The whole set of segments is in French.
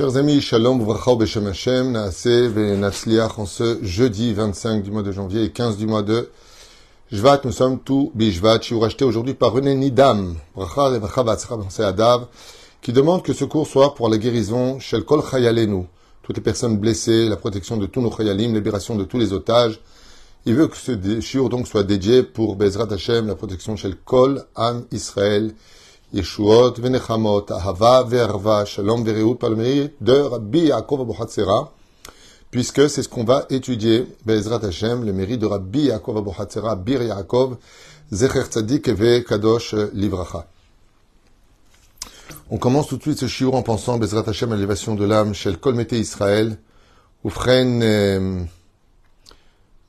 Chers amis, Shalom, Vracha, Beshem Hashem, Naase, Venatzliach, en ce jeudi 25 du mois de janvier et 15 du mois de Jvat, nous sommes tous Bishvat, suis racheté aujourd'hui par René Nidam, Vracha, Vatzra, Adav, qui demande que ce cours soit pour la guérison, Shel Kol Chayalenu, toutes les personnes blessées, la protection de tous nos Chayalim, libération de tous les otages. Il veut que ce shiur donc soit dédié pour Bezrat Hashem, la protection Shel Kol Am Israël, Yeshuot, Venechamot, Ahava, Verva, Shalom, Vereut, par de Rabbi Yaakov Abohatzera, puisque c'est ce qu'on va étudier, Bezrat Hashem, le mérite de Rabbi Yaakov Abohatzera, Bir Yaakov, Zecher Tzadik Eve Kadosh Livracha. On commence tout de suite ce shiur en pensant Bezrat Hashem à l'élévation de l'âme chez le Kolmete Israël, Ufren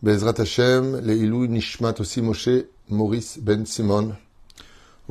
Bezrat Hashem, Leilou Nishmat aussi Moshe Maurice Ben Simon,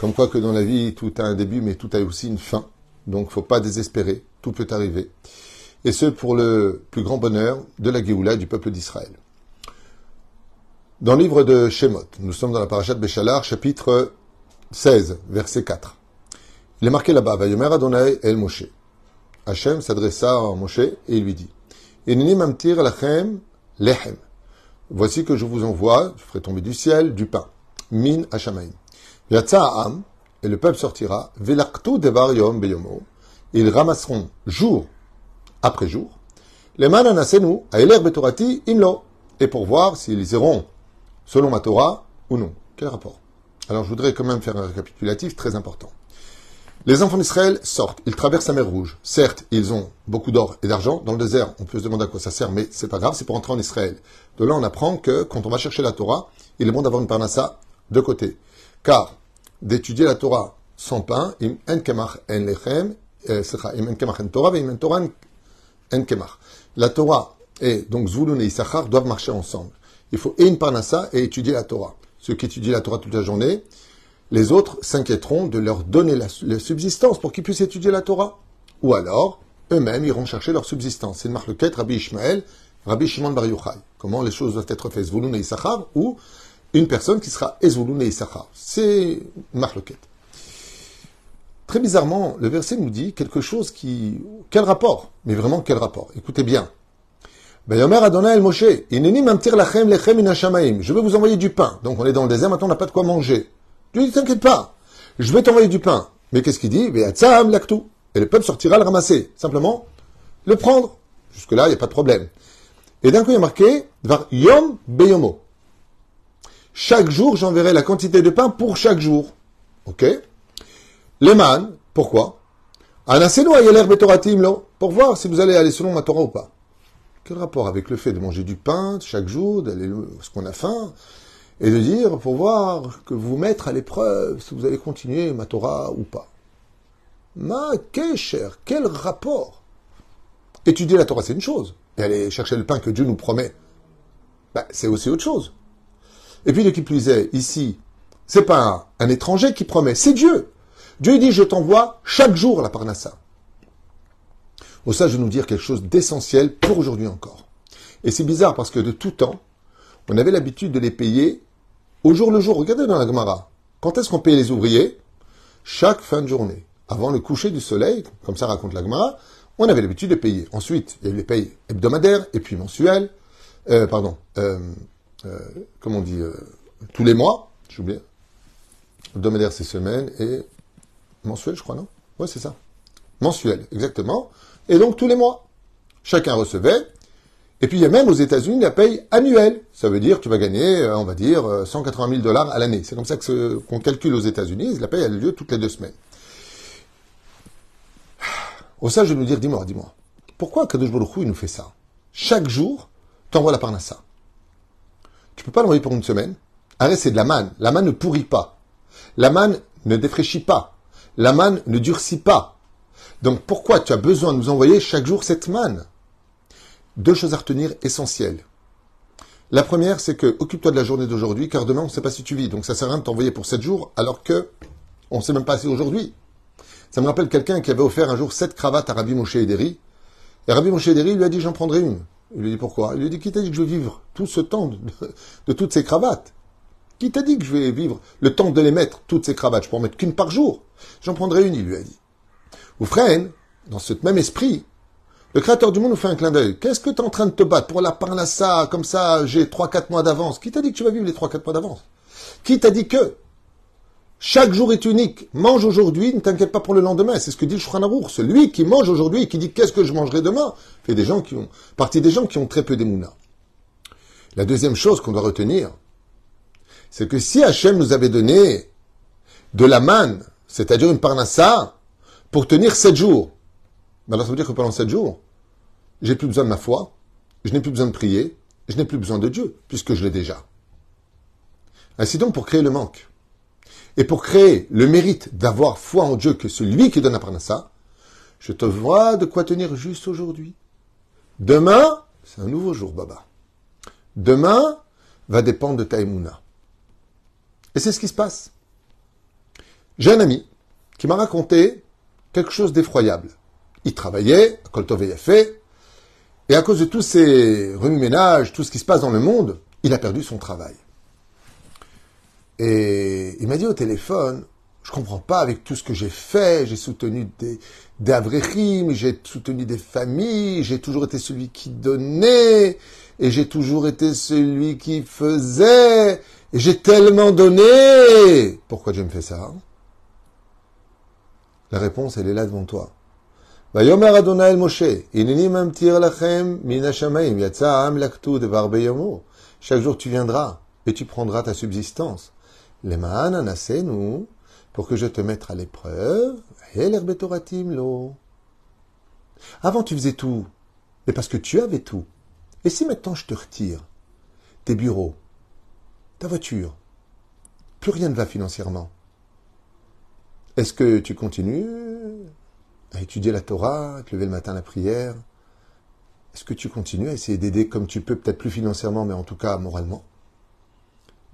comme quoi que dans la vie, tout a un début, mais tout a aussi une fin. Donc, faut pas désespérer. Tout peut arriver. Et ce, pour le plus grand bonheur de la Géoula du peuple d'Israël. Dans le livre de Shemot, nous sommes dans la parashat Béchalar, chapitre 16, verset 4. Il est marqué là-bas, Vayomer Adonai El Moshe. Hachem s'adressa à Moshe et il lui dit, lachem. Voici que je vous envoie, je ferai tomber du ciel, du pain. Min Hashamaim. Et le peuple sortira, Velaktu devar yom beyomo, ils ramasseront jour après jour, les mananasenu, betorati imlo, et pour voir s'ils iront selon ma Torah ou non. Quel rapport? Alors je voudrais quand même faire un récapitulatif très important. Les enfants d'Israël sortent, ils traversent la mer Rouge. Certes, ils ont beaucoup d'or et d'argent. Dans le désert, on peut se demander à quoi ça sert, mais c'est pas grave, c'est pour entrer en Israël. De là, on apprend que quand on va chercher la Torah, il est bon d'avoir une parnassa de côté. Car d'étudier la Torah sans pain, im en Torah, im Torah. La Torah et donc Zvulun et Issachar doivent marcher ensemble. Il faut et une parnassa et étudier la Torah. Ceux qui étudient la Torah toute la journée, les autres s'inquiéteront de leur donner la, subsistance pour qu'ils puissent étudier la Torah. Ou alors, eux-mêmes iront chercher leur subsistance. C'est le quête Rabbi Ishmael, Rabbi Shimon Bar Yochai. Comment les choses doivent être faites, Zvulun et Issachar, ou une personne qui sera Ezulun et Issachar. C'est Marloquette. Très bizarrement, le verset nous dit quelque chose qui... Quel rapport? Mais vraiment, quel rapport? Écoutez bien. Je veux vous envoyer du pain. Donc on est dans le désert, maintenant on n'a pas de quoi manger. Dieu dit, t'inquiète pas, je vais t'envoyer du pain. Mais qu'est-ce qu'il dit? Et le peuple sortira le ramasser. Simplement, le prendre. Jusque-là, il n'y a pas de problème. Et d'un coup, il y a marqué, Yom Beyomo. Chaque jour, j'enverrai la quantité de pain pour chaque jour. Ok? Les man, pourquoi? Pour voir si vous allez aller selon ma Torah ou pas. Quel rapport avec le fait de manger du pain chaque jour, d'aller ce qu'on a faim, et de dire pour voir que vous mettre à l'épreuve si vous allez continuer ma Torah ou pas? Ma cher, quel rapport? Étudier la Torah, c'est une chose. Et aller chercher le pain que Dieu nous promet, ben, c'est aussi autre chose. Et puis, de qui plus est, ici, c'est pas un, étranger qui promet, c'est Dieu. Dieu dit, je t'envoie chaque jour la parnassa. Au ça, je vais nous dire quelque chose d'essentiel pour aujourd'hui encore. Et c'est bizarre parce que de tout temps, on avait l'habitude de les payer au jour le jour. Regardez dans la Gemara. Quand est-ce qu'on paye les ouvriers? Chaque fin de journée. Avant le coucher du soleil, comme ça raconte la Gemara, on avait l'habitude de payer. Ensuite, il y les payes hebdomadaires et puis mensuelles. Euh, pardon. Euh, euh, comment on dit, euh, tous les mois, j'ai oublié. Hebdomadaire, c'est semaine, et mensuel, je crois, non? Ouais, c'est ça. Mensuel, exactement. Et donc, tous les mois. Chacun recevait. Et puis, il y a même aux États-Unis la paye annuelle. Ça veut dire, tu vas gagner, euh, on va dire, 180 000 dollars à l'année. C'est comme ça qu'on calcule aux États-Unis. La paye a lieu toutes les deux semaines. Au ça, je vais nous dire, dis-moi, dis-moi. Pourquoi Kadosh Baruch il nous fait ça? Chaque jour, t'envoies la parnassa. Tu peux pas l'envoyer pour une semaine. Arrête, c'est de la manne. La manne ne pourrit pas. La manne ne défraîchit pas. La manne ne durcit pas. Donc pourquoi tu as besoin de nous envoyer chaque jour cette manne? Deux choses à retenir essentielles. La première, c'est que occupe-toi de la journée d'aujourd'hui, car demain, on ne sait pas si tu vis. Donc ça sert à rien de t'envoyer pour sept jours, alors que on ne sait même pas si aujourd'hui. Ça me rappelle quelqu'un qui avait offert un jour sept cravates à Rabbi Moshe Ederi. Et Rabbi Moshe Ederi lui a dit, j'en prendrai une. Il lui dit pourquoi? Il lui dit, qui t'a dit que je vais vivre tout ce temps de, toutes ces cravates? Qui t'a dit que je vais vivre le temps de les mettre, toutes ces cravates? Je peux en mettre qu'une par jour. J'en prendrai une, il lui a dit. Ou Freine, dans ce même esprit, le créateur du monde nous fait un clin d'œil. Qu'est-ce que tu es en train de te battre pour la ça comme ça, j'ai 3-4 mois d'avance? Qui t'a dit que tu vas vivre les 3-4 mois d'avance? Qui t'a dit que chaque jour est unique. Mange aujourd'hui, ne t'inquiète pas pour le lendemain. C'est ce que dit le Shulchan Celui qui mange aujourd'hui et qui dit qu'est-ce que je mangerai demain, fait des gens qui ont, partie des gens qui ont très peu d'émouna. La deuxième chose qu'on doit retenir, c'est que si Hachem nous avait donné de la manne, c'est-à-dire une parnassa, pour tenir sept jours, alors ça veut dire que pendant sept jours, j'ai plus besoin de ma foi, je n'ai plus besoin de prier, je n'ai plus besoin de Dieu, puisque je l'ai déjà. Ainsi donc, pour créer le manque, et pour créer le mérite d'avoir foi en Dieu que celui qui donne la parnassa, je te vois de quoi tenir juste aujourd'hui. Demain, c'est un nouveau jour, Baba. Demain va dépendre de ta Et c'est ce qui se passe. J'ai un ami qui m'a raconté quelque chose d'effroyable. Il travaillait, à fait, et à cause de tous ces remue-ménages, tout ce qui se passe dans le monde, il a perdu son travail. Et il m'a dit au téléphone, je comprends pas avec tout ce que j'ai fait, j'ai soutenu des, des j'ai soutenu des familles, j'ai toujours été celui qui donnait, et j'ai toujours été celui qui faisait, et j'ai tellement donné. Pourquoi Dieu me fait ça La réponse, elle est là devant toi. ויאמר אדוני אל משה, הנני ממטיר לכם מן השמיים, יצא העם לכתו דבר ביומו. Chaque jour tu viendras et tu prendras ta subsistance. Les nous pour que je te mette à l'épreuve, et l'herbetoratim l'eau. Avant tu faisais tout, mais parce que tu avais tout. Et si maintenant je te retire tes bureaux, ta voiture, plus rien ne va financièrement. Est-ce que tu continues à étudier la Torah, à te lever le matin la prière? Est-ce que tu continues à essayer d'aider comme tu peux, peut-être plus financièrement, mais en tout cas moralement?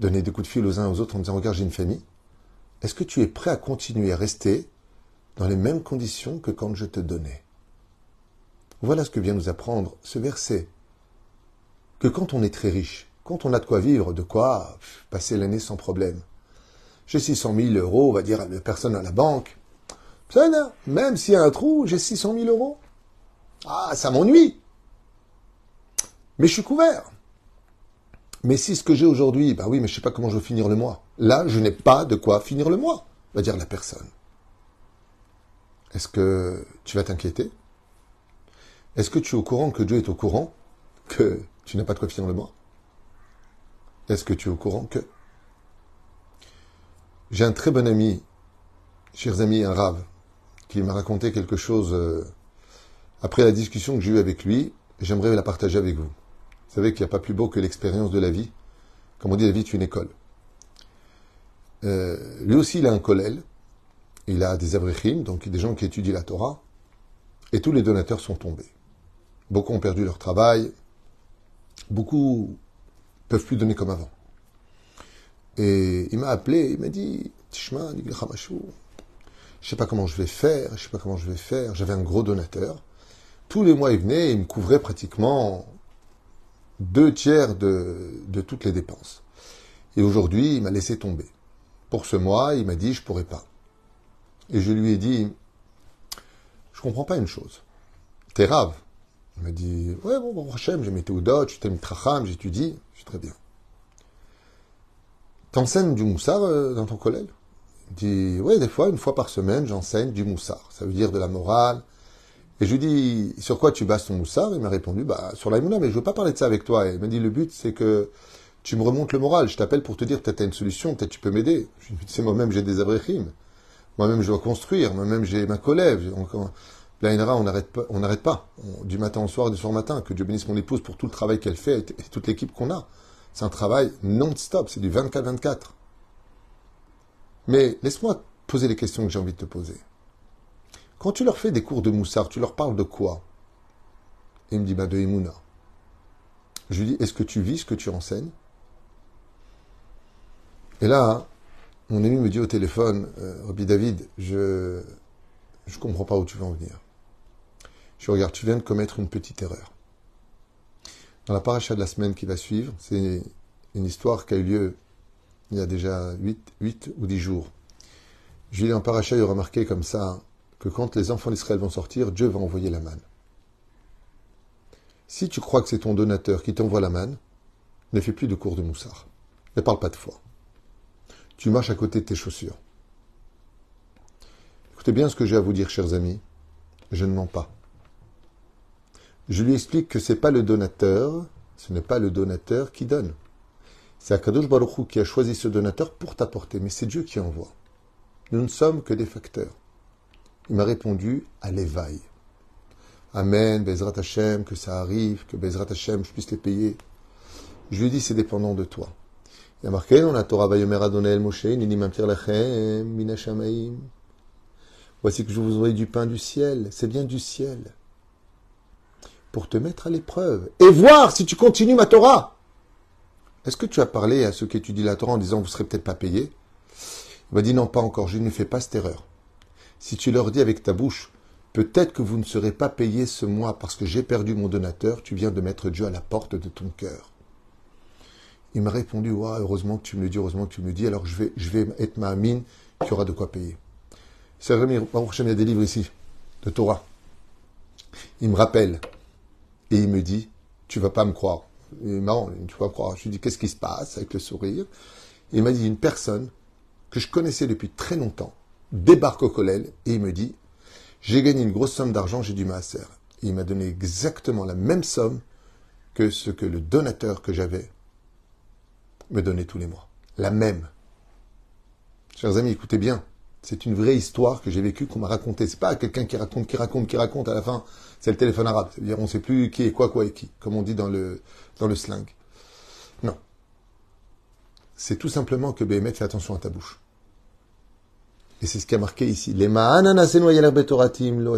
Donner des coups de fil aux uns aux autres en disant Regarde, j'ai une famille. Est-ce que tu es prêt à continuer à rester dans les mêmes conditions que quand je te donnais? Voilà ce que vient nous apprendre ce verset. Que quand on est très riche, quand on a de quoi vivre, de quoi passer l'année sans problème, j'ai 600 000 euros, on va dire à la personne à la banque, même s'il y a un trou, j'ai 600 000 euros. Ah, ça m'ennuie. Mais je suis couvert. Mais si ce que j'ai aujourd'hui, bah oui, mais je sais pas comment je vais finir le mois. Là, je n'ai pas de quoi finir le mois, va dire la personne. Est-ce que tu vas t'inquiéter? Est-ce que tu es au courant que Dieu est au courant que tu n'as pas de quoi finir le mois? Est-ce que tu es au courant que? J'ai un très bon ami, chers amis, un rave, qui m'a raconté quelque chose euh, après la discussion que j'ai eue avec lui. J'aimerais la partager avec vous. Vous savez qu'il n'y a pas plus beau que l'expérience de la vie. Comme on dit, la vie est une école. Euh, lui aussi, il a un kollel. Il a des abrechim, donc des gens qui étudient la Torah. Et tous les donateurs sont tombés. Beaucoup ont perdu leur travail. Beaucoup peuvent plus donner comme avant. Et il m'a appelé, il m'a dit, Tishma, je sais pas comment je vais faire, je sais pas comment je vais faire. J'avais un gros donateur. Tous les mois, il venait il me couvrait pratiquement deux tiers de, de toutes les dépenses. Et aujourd'hui, il m'a laissé tomber. Pour ce mois, il m'a dit, je pourrais pas. Et je lui ai dit, je comprends pas une chose. T'es rave. Il m'a dit, ouais, bon, bon, Hachem, j'ai mis Théodot, j'ai mis Tracham, j'étudie, je suis très bien. T'enseignes du moussard euh, dans ton collège? Dit, oui, des fois, une fois par semaine, j'enseigne du moussard. Ça veut dire de la morale. Et je lui dis, sur quoi tu bases ton moussard? Il m'a répondu, bah, sur l'aïmouna, mais je veux pas parler de ça avec toi. Et il m'a dit, le but, c'est que tu me remontes le moral. Je t'appelle pour te dire, peut-être tu as une solution, peut-être tu peux m'aider. Je lui dis, c'est moi-même, j'ai des abréchimes. Moi-même, je dois construire. Moi-même, j'ai ma collègue. L'Aïnra, on n'arrête pas. On n'arrête pas. du matin au soir, du soir au matin. Que Dieu bénisse mon épouse pour tout le travail qu'elle fait et toute l'équipe qu'on a. C'est un travail non-stop. C'est du 24-24. Mais laisse-moi poser les questions que j'ai envie de te poser. Quand tu leur fais des cours de moussard, tu leur parles de quoi? Il me dit, bah de Emouna. Je lui dis, est-ce que tu vis ce que tu enseignes? Et là, mon ami me dit au téléphone, euh, Rabbi David, je ne comprends pas où tu veux en venir. Je regarde, tu viens de commettre une petite erreur. Dans la paracha de la semaine qui va suivre, c'est une histoire qui a eu lieu il y a déjà 8, 8 ou 10 jours. Julien en paracha, il aura marqué comme ça que quand les enfants d'Israël vont sortir, Dieu va envoyer la manne. Si tu crois que c'est ton donateur qui t'envoie la manne, ne fais plus de cours de moussard. Ne parle pas de foi. Tu marches à côté de tes chaussures. Écoutez bien ce que j'ai à vous dire, chers amis. Je ne mens pas. Je lui explique que ce n'est pas le donateur, ce n'est pas le donateur qui donne. C'est Akadosh Baruch qui a choisi ce donateur pour t'apporter, mais c'est Dieu qui envoie. Nous ne sommes que des facteurs. Il m'a répondu à l'éveil. Amen, Bezrat Hashem, que ça arrive, que Bezrat Hashem, je puisse les payer. Je lui ai dit, c'est dépendant de toi. Il a marqué dans la Torah, Vayomer Adonai Moshe, Lachem, Minashamaim. Voici que je vous aurai du pain du ciel. C'est bien du ciel. Pour te mettre à l'épreuve. Et voir si tu continues ma Torah. Est-ce que tu as parlé à ceux qui étudient la Torah en disant vous ne serez peut-être pas payés Il m'a dit non, pas encore, je ne fais pas cette erreur. Si tu leur dis avec ta bouche, peut-être que vous ne serez pas payés ce mois parce que j'ai perdu mon donateur, tu viens de mettre Dieu à la porte de ton cœur. Il m'a répondu, ouais, heureusement que tu me le dis, heureusement que tu me le dis, alors je vais, je vais être ma amine, tu auras de quoi payer. C'est vrai, il y a des livres ici, de Torah. Il me rappelle, et il me dit, tu vas pas me croire. Il est marrant, tu vas croire. Je lui dis, qu'est-ce qui se passe avec le sourire? Il m'a dit, une personne que je connaissais depuis très longtemps débarque au collège et il me dit, j'ai gagné une grosse somme d'argent, j'ai du maaser. Et il m'a donné exactement la même somme que ce que le donateur que j'avais me donnait tous les mois. La même. Chers amis, écoutez bien. C'est une vraie histoire que j'ai vécue, qu'on m'a racontée. C'est pas quelqu'un qui raconte, qui raconte, qui raconte. À la fin, c'est le téléphone arabe. C'est-à-dire, on ne sait plus qui est quoi, quoi et qui, comme on dit dans le, dans le slang. Non. C'est tout simplement que Béhémet fait attention à ta bouche. Et c'est ce qui a marqué ici. Est-ce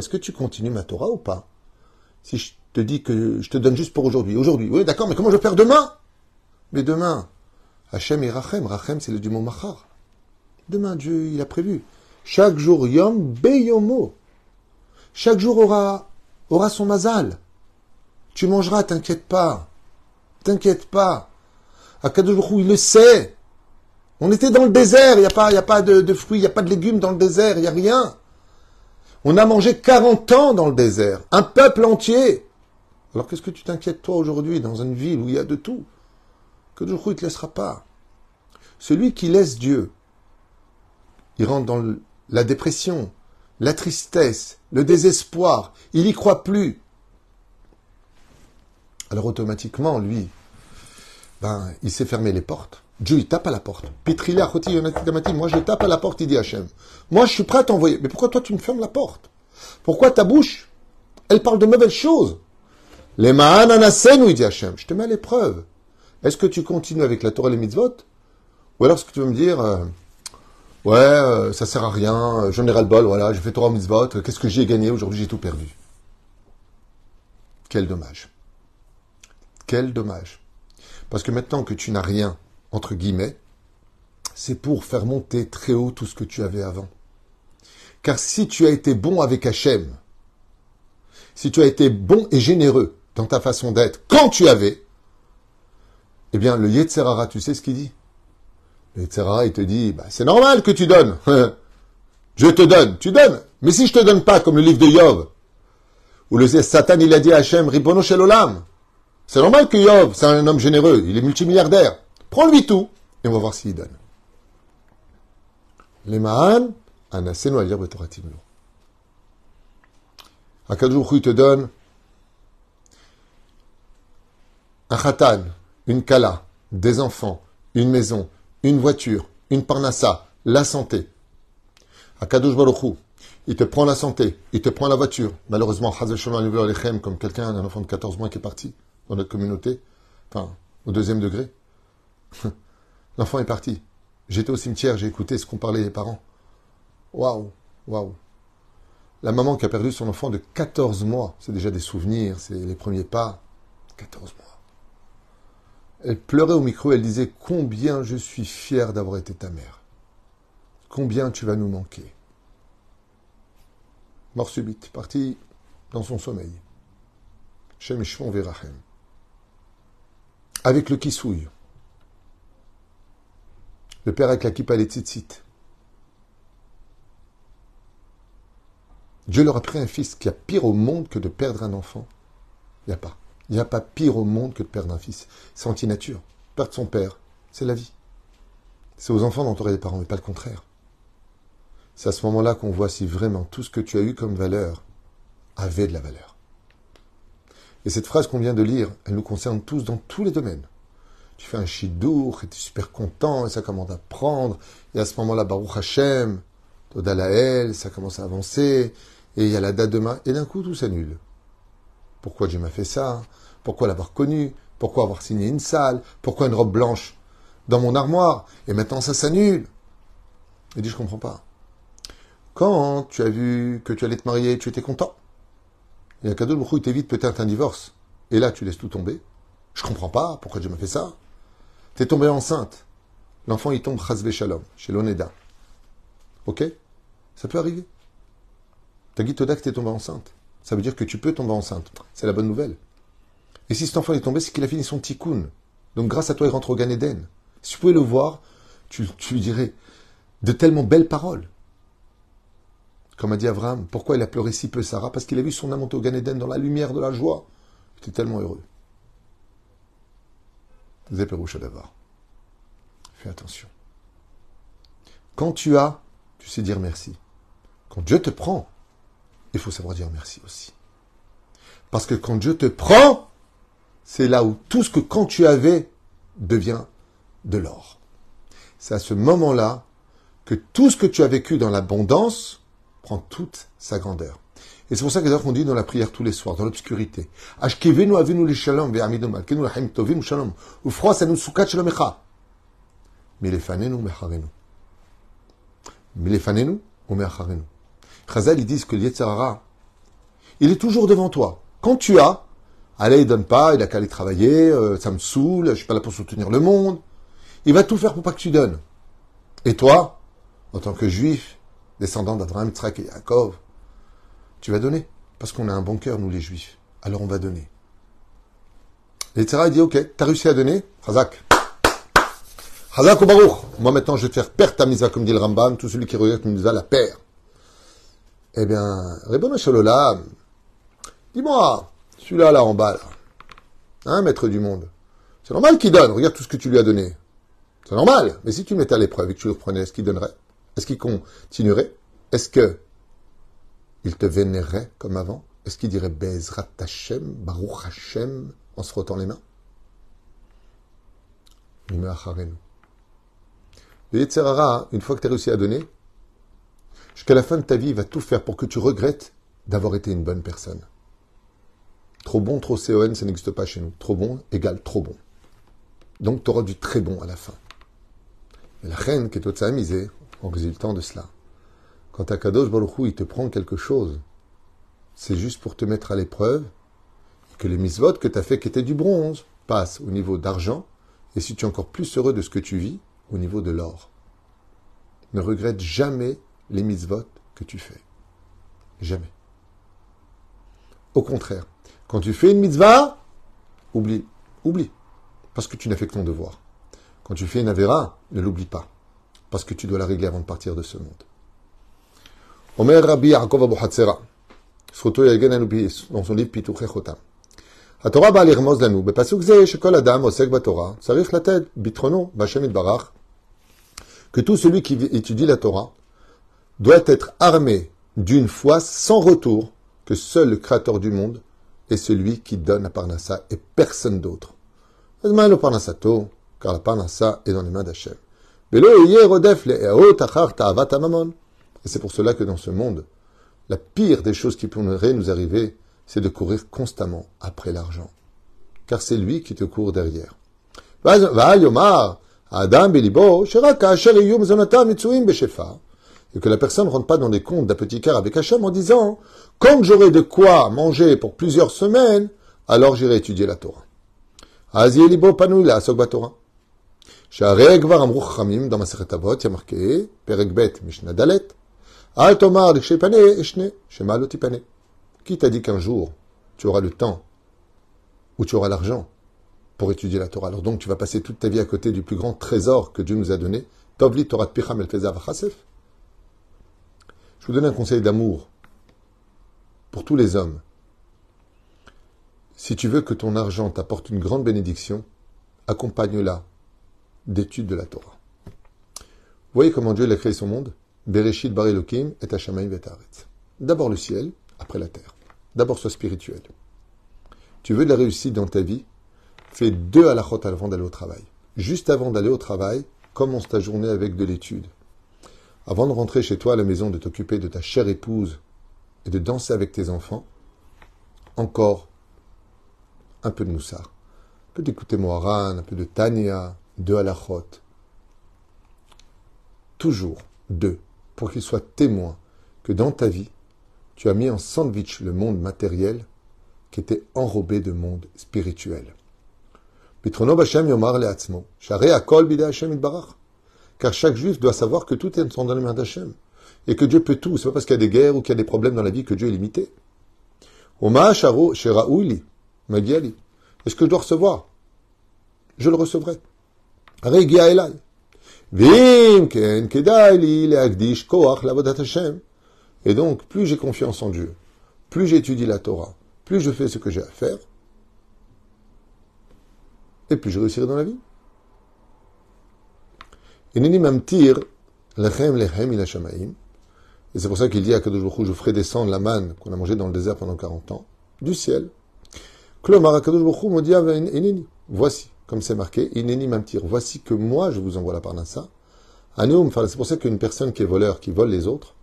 que tu continues ma Torah ou pas? Si je te dis que je te donne juste pour aujourd'hui. Aujourd'hui, oui, d'accord, mais comment je vais faire demain? Mais demain, Hachem et Rachem. Rachem, c'est le du mot Machar. Demain, Dieu, il a prévu. Chaque jour, Yom Beyomo. Chaque jour aura, aura son mazal. Tu mangeras, t'inquiète pas. T'inquiète pas. Akadosh il le sait. On était dans le désert, il n'y a pas, a pas de, fruits, il n'y a pas de légumes dans le désert, il n'y a rien. On a mangé 40 ans dans le désert, un peuple entier. Alors qu'est-ce que tu t'inquiètes toi aujourd'hui dans une ville où il y a de tout Que il ne te laissera pas? Celui qui laisse Dieu, il rentre dans la dépression, la tristesse, le désespoir, il n'y croit plus. Alors automatiquement, lui, ben, il s'est fermé les portes. Dieu, il tape à la porte. Moi, je tape à la porte, il dit Hachem. Moi, je suis prêt à t'envoyer. Mais pourquoi toi, tu me fermes la porte? Pourquoi ta bouche, elle parle de mauvaises choses? Les où il dit Hachem. Je te mets à l'épreuve. Est-ce que tu continues avec la Torah et les mitzvot? Ou alors, est-ce que tu veux me dire, euh, Ouais, euh, ça sert à rien, euh, j'en ai ras le bol, voilà, j'ai fait trois mitzvot, qu'est-ce que j'ai gagné? Aujourd'hui, j'ai tout perdu. Quel dommage. Quel dommage. Parce que maintenant que tu n'as rien, entre guillemets, c'est pour faire monter très haut tout ce que tu avais avant. Car si tu as été bon avec Hachem, si tu as été bon et généreux dans ta façon d'être quand tu avais, eh bien, le Yetzerara, tu sais ce qu'il dit? Etc. Il te dit, bah, c'est normal que tu donnes. je te donne, tu donnes. Mais si je te donne pas, comme le livre de Yov, où le Satan, il a dit à Hachem, Ribono Shelolam, c'est normal que Yov, c'est un homme généreux, il est multimilliardaire. Prends-lui tout, et on va voir s'il donne. Les Ma'an, Anasenu il te donne un khatan, une kala, des enfants, une maison, une voiture, une parnassa, la santé. Baruchou, il te prend la santé, il te prend la voiture. Malheureusement, comme quelqu'un, un enfant de 14 mois qui est parti dans notre communauté, enfin, au deuxième degré. L'enfant est parti. J'étais au cimetière, j'ai écouté ce qu'ont parlait les parents. Waouh, waouh. La maman qui a perdu son enfant de 14 mois, c'est déjà des souvenirs, c'est les premiers pas. 14 mois. Elle pleurait au micro, elle disait Combien je suis fier d'avoir été ta mère. Combien tu vas nous manquer. Mort subite, partie dans son sommeil. Shem Verachem. Avec le kissouille. Le père avec la kippa les tzitzit. Dieu leur a pris un fils qui a pire au monde que de perdre un enfant. Il n'y a pas. Il n'y a pas pire au monde que de perdre un fils. C'est anti-nature. Perdre son père, c'est la vie. C'est aux enfants d'entourer les parents, mais pas le contraire. C'est à ce moment-là qu'on voit si vraiment tout ce que tu as eu comme valeur avait de la valeur. Et cette phrase qu'on vient de lire, elle nous concerne tous dans tous les domaines. Tu fais un chidour, et tu es super content, et ça commence à prendre, et à ce moment-là, Baruch Hashem, Todalael, ça commence à avancer, et il y a la date demain, et d'un coup, tout s'annule. Pourquoi Dieu m'a fait ça? Pourquoi l'avoir connu? Pourquoi avoir signé une salle? Pourquoi une robe blanche dans mon armoire? Et maintenant, ça s'annule. Il dit, je comprends pas. Quand tu as vu que tu allais te marier, tu étais content? Et un cadeau, il t'évite peut-être un divorce. Et là, tu laisses tout tomber. Je comprends pas pourquoi Dieu m'a fait ça. Tu es tombé enceinte. L'enfant, il tombe chasvé shalom, chez l'Oneda. Ok? Ça peut arriver. T'as dit Toda que t'es tombé enceinte. Ça veut dire que tu peux tomber enceinte. C'est la bonne nouvelle. Et si cet enfant est tombé, c'est qu'il a fini son tikkun. Donc grâce à toi, il rentre au Gan Eden. Si tu pouvais le voir, tu, lui dirais de tellement belles paroles. Comme a dit Abraham, pourquoi il a pleuré si peu Sarah? Parce qu'il a vu son monter au Gan Eden dans la lumière de la joie. Il était tellement heureux. D'avoir. Fais attention. Quand tu as, tu sais dire merci. Quand Dieu te prend, il faut savoir dire merci aussi. Parce que quand Dieu te prend, c'est là où tout ce que quand tu avais devient de l'or. C'est à ce moment-là que tout ce que tu as vécu dans l'abondance prend toute sa grandeur. Et c'est pour ça que d'ailleurs on dit dans la prière tous les soirs, dans l'obscurité. Chazal, ils disent que l'Yetzirara, il est toujours devant toi. Quand tu as, allez, il donne pas, il a qu'à aller travailler, euh, ça me saoule, je suis pas là pour soutenir le monde. Il va tout faire pour pas que tu donnes. Et toi, en tant que juif, descendant d'Abraham, Yitzhak et Yaakov, tu vas donner. Parce qu'on a un bon cœur, nous les juifs. Alors on va donner. L'Yetzirara, il dit, ok, t'as réussi à donner, Chazak. Chazak ou Baruch. Moi maintenant, je vais faire perdre ta misa, comme dit le Rambam, tout celui qui regarde une misa la perd. Eh bien, Rebbe Shalom, dis-moi, celui-là, là, en bas, là, hein, maître du monde, c'est normal qu'il donne, regarde tout ce que tu lui as donné. C'est normal, mais si tu mettais à l'épreuve et que tu le reprenais, est-ce qu'il donnerait? Est-ce qu'il continuerait? Est-ce que il te vénérerait comme avant? Est-ce qu'il dirait Bezrat Hashem, Baruch Hashem, en se frottant les mains? Le une fois que tu as réussi à donner, jusqu'à la fin de ta vie, il va tout faire pour que tu regrettes d'avoir été une bonne personne. Trop bon, trop CON, ça n'existe pas chez nous. Trop bon égale trop bon. Donc tu auras du très bon à la fin. La reine qui est au misée, en résultant de cela, quand Akadosh Baruch il te prend quelque chose, c'est juste pour te mettre à l'épreuve, que les misvot que tu as fait qui étaient du bronze passent au niveau d'argent, et si tu es encore plus heureux de ce que tu vis, au niveau de l'or. Ne regrette jamais les mitzvot que tu fais. Jamais. Au contraire, quand tu fais une mitzvah, oublie, oublie, parce que tu n'as fait que ton devoir. Quand tu fais une avéra, ne l'oublie pas, parce que tu dois la régler avant de partir de ce monde. Omer Rabbi Yaakov Abu Hatzera, dans son livre Pituche Chotam. התורה באה לרמוז לנו בפסוק זה שכל אדם עוסק בתורה צריך לתת ביטחונו בהשם יתברך que tout celui qui étudie la Torah doit être armé d'une foi sans retour que seul le Créateur du monde est celui qui donne la Parnassa et personne d'autre. car la Parnassa est dans les mains d'Hachem. et c'est pour cela que dans ce monde, la pire des choses qui pourraient nous arriver, c'est de courir constamment après l'argent. Car c'est lui qui te court derrière. Et que la personne ne rentre pas dans les comptes d'apothicaire avec Hachem en disant Comme j'aurai de quoi manger pour plusieurs semaines, alors j'irai étudier la Torah. Dans ma il y a marqué, qui t'a dit qu'un jour, tu auras le temps, ou tu auras l'argent, pour étudier la Torah? Alors donc, tu vas passer toute ta vie à côté du plus grand trésor que Dieu nous a donné. Tovli Torah Picham El Je vous donne un conseil d'amour pour tous les hommes. Si tu veux que ton argent t'apporte une grande bénédiction, accompagne-la d'études de la Torah. Vous voyez comment Dieu a créé son monde? Bereshit bar Elohim et vetaretz. D'abord le ciel, après la terre. D'abord sois spirituel. Tu veux de la réussite dans ta vie? Fais deux halachot avant d'aller au travail. Juste avant d'aller au travail, commence ta journée avec de l'étude. Avant de rentrer chez toi à la maison, de t'occuper de ta chère épouse et de danser avec tes enfants, encore un peu de moussard. Un peu d'écouter Moharan, un peu de Tania, de halachot. Toujours deux, pour qu'ils soient témoins que dans ta vie, tu as mis en sandwich le monde matériel qui était enrobé de monde spirituel. Car chaque juif doit savoir que tout est dans les mains d'Hachem. Et que Dieu peut tout. C'est pas parce qu'il y a des guerres ou qu'il y a des problèmes dans la vie que Dieu est limité. Est-ce que je dois recevoir? Je le recevrai. Et donc, plus j'ai confiance en Dieu, plus j'étudie la Torah, plus je fais ce que j'ai à faire, et plus je réussirai dans la vie. Et c'est pour ça qu'il dit à Kadosh je ferai descendre la manne qu'on a mangée dans le désert pendant 40 ans, du ciel. Voici, comme c'est marqué, Ineni Mamtir, voici que moi je vous envoie la parnassa. C'est pour ça qu'une personne qui est voleur, qui vole les autres,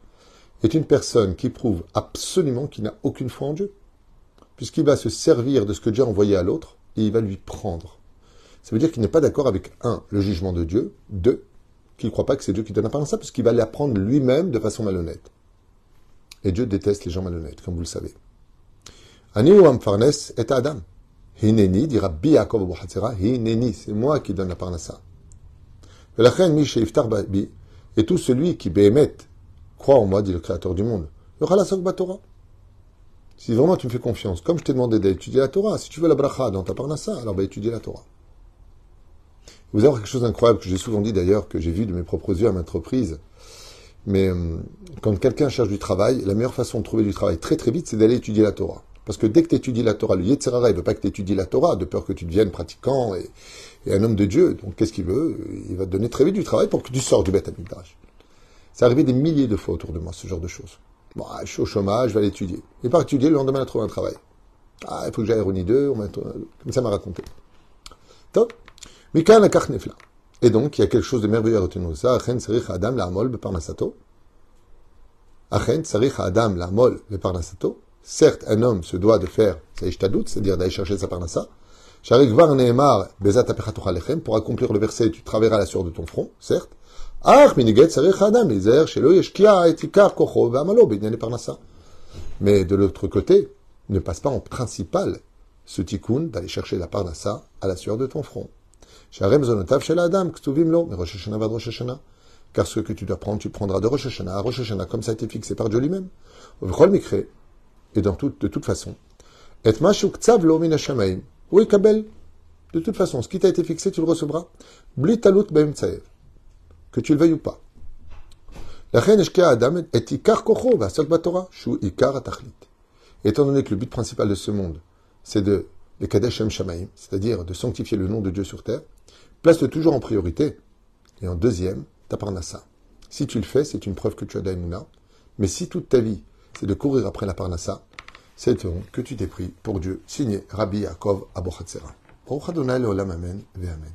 est une personne qui prouve absolument qu'il n'a aucune foi en Dieu. Puisqu'il va se servir de ce que Dieu a envoyé à l'autre, et il va lui prendre. Ça veut dire qu'il n'est pas d'accord avec, un, le jugement de Dieu, deux, qu'il ne croit pas que c'est Dieu qui donne la parole ça, puisqu'il va l'apprendre lui-même de façon malhonnête. Et Dieu déteste les gens malhonnêtes, comme vous le savez. Ani Farnes est Adam. Hineni, dit Rabbi Yaakov Hineni, c'est moi qui donne la parnassa. Et tout celui qui bémet, croit en moi, dit le Créateur du monde, le Torah. Si vraiment tu me fais confiance, comme je t'ai demandé d'étudier la Torah, si tu veux la bracha dans ta parnassa, alors va étudier la Torah. Vous avez quelque chose d'incroyable que j'ai souvent dit d'ailleurs, que j'ai vu de mes propres yeux à maintes reprises. Mais euh, quand quelqu'un cherche du travail, la meilleure façon de trouver du travail très très vite, c'est d'aller étudier la Torah. Parce que dès que tu étudies la Torah, le Yetzirara, il veut pas que tu étudies la Torah, de peur que tu deviennes pratiquant et, un homme de Dieu. Donc qu'est-ce qu'il veut? Il va te donner très vite du travail pour que tu sors du Beth Amikdash. C'est arrivé des milliers de fois autour de moi, ce genre de choses. Bon, je suis au chômage, je vais aller étudier. Il part étudier, le lendemain, il a trouvé un travail. Ah, il faut que j'aille à Roni 2, comme ça m'a raconté. Top et donc, il y a quelque chose de merveilleux à retenir de ça. Achen sarich adam la'amol beparnasato. Achen sarich adam la'amol beparnasato. Certes, un homme se doit de faire sa c'est-à-dire d'aller chercher sa parnassa. Var lechem, pour accomplir le verset, tu travailleras la sueur de ton front, certes. Mais de l'autre côté, ne passe pas en principal ce tikkun d'aller chercher la parnassa à la sueur de ton front. Car ce que tu dois prendre, tu prendras de Rosh Hashanah à Rosh Hashanah, comme ça a été fixé par Dieu lui-même. Et de toute façon. Et Oui, Kabel. De toute façon, ce qui t'a été fixé, tu le recevras. Que tu le veuilles ou pas. Étant donné que le but principal de ce monde, c'est de les Kadesh Shamaim, c'est-à-dire de sanctifier le nom de Dieu sur terre, place-le toujours en priorité. Et en deuxième, ta parnassa. Si tu le fais, c'est une preuve que tu as d'aïmouna. Mais si toute ta vie, c'est de courir après la parnassa, c'est que tu t'es pris pour Dieu. Signé Rabbi Yaakov Abochatzera. Amen.